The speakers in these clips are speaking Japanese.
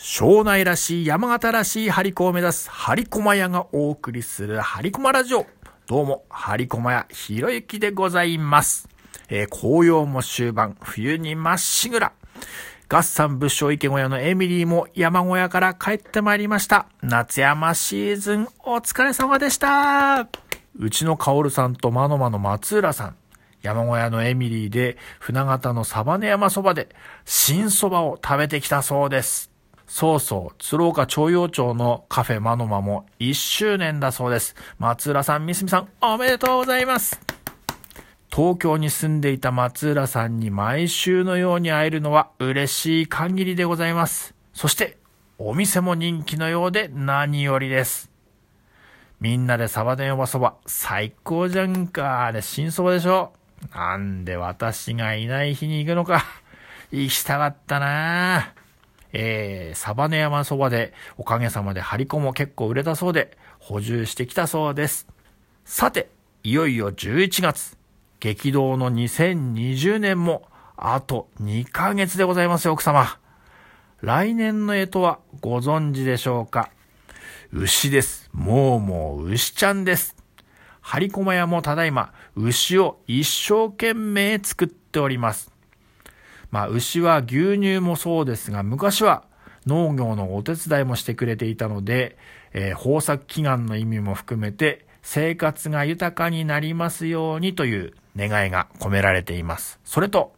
庄内らしい山形らしい張り子を目指す張り駒屋がお送りする張り駒ラジオ。どうも、張り駒屋ひろゆきでございます。えー紅葉も終盤、冬にまっしぐら。合算仏性池小屋のエミリーも山小屋から帰ってまいりました。夏山シーズンお疲れ様でした。うちのカオルさんとマノマの松浦さん。山小屋のエミリーで船形のサバネ山そばで新蕎麦を食べてきたそうです。そうそう、鶴岡朝陽町のカフェマノマも1周年だそうです。松浦さん、三角さん、おめでとうございます。東京に住んでいた松浦さんに毎週のように会えるのは嬉しい限りでございます。そして、お店も人気のようで何よりです。みんなでサバで呼ばそば、最高じゃんか。で、新そばでしょ。なんで私がいない日に行くのか。行きたかったなえー、サバネ山そばで、おかげさまでハリコも結構売れたそうで、補充してきたそうです。さて、いよいよ11月。激動の2020年も、あと2ヶ月でございますよ、奥様。来年の干支はご存知でしょうか？牛です。もうもう牛ちゃんです。張り駒屋もただいま牛を一生懸命作っております。まあ牛は牛乳もそうですが昔は農業のお手伝いもしてくれていたので、えー豊作祈願の意味も含めて生活が豊かになりますようにという願いが込められています。それと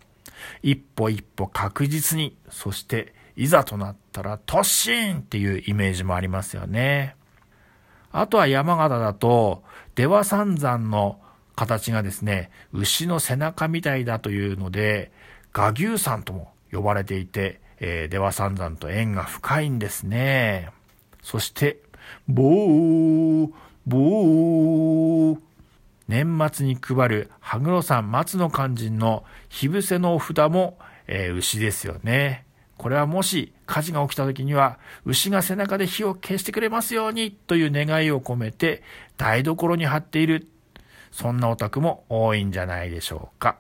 一歩一歩確実に、そしていざとなったら突進っていうイメージもありますよね。あとは山形だと、出羽三山の形がですね、牛の背中みたいだというので、画牛山とも呼ばれていて、えー出羽三山と縁が深いんですね。そして、ぼー、ぼー。年末に配る羽黒山松の肝心の火伏せのお札も、えー牛ですよね。これはもし火事が起きた時には牛が背中で火を消してくれますようにという願いを込めて台所に貼っている。そんなお宅も多いんじゃないでしょうか。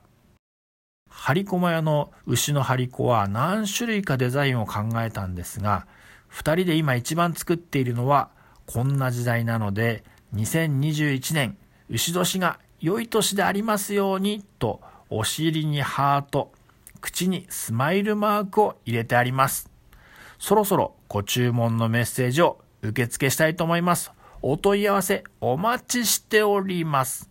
張り駒屋の牛の張り子は何種類かデザインを考えたんですが、二人で今一番作っているのはこんな時代なので、2021年牛年が良い年でありますようにとお尻にハート、口にスマイルマークを入れてあります。そろそろご注文のメッセージを受付したいと思います。お問い合わせお待ちしております。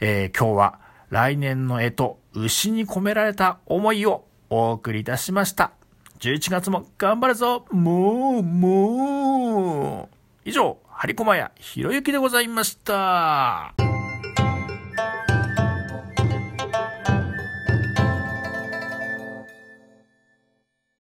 えー今日は来年の干支、牛に込められた思いをお送りいたしました。11月も頑張るぞもう、もう以上、張り駒屋ひろゆきでございました。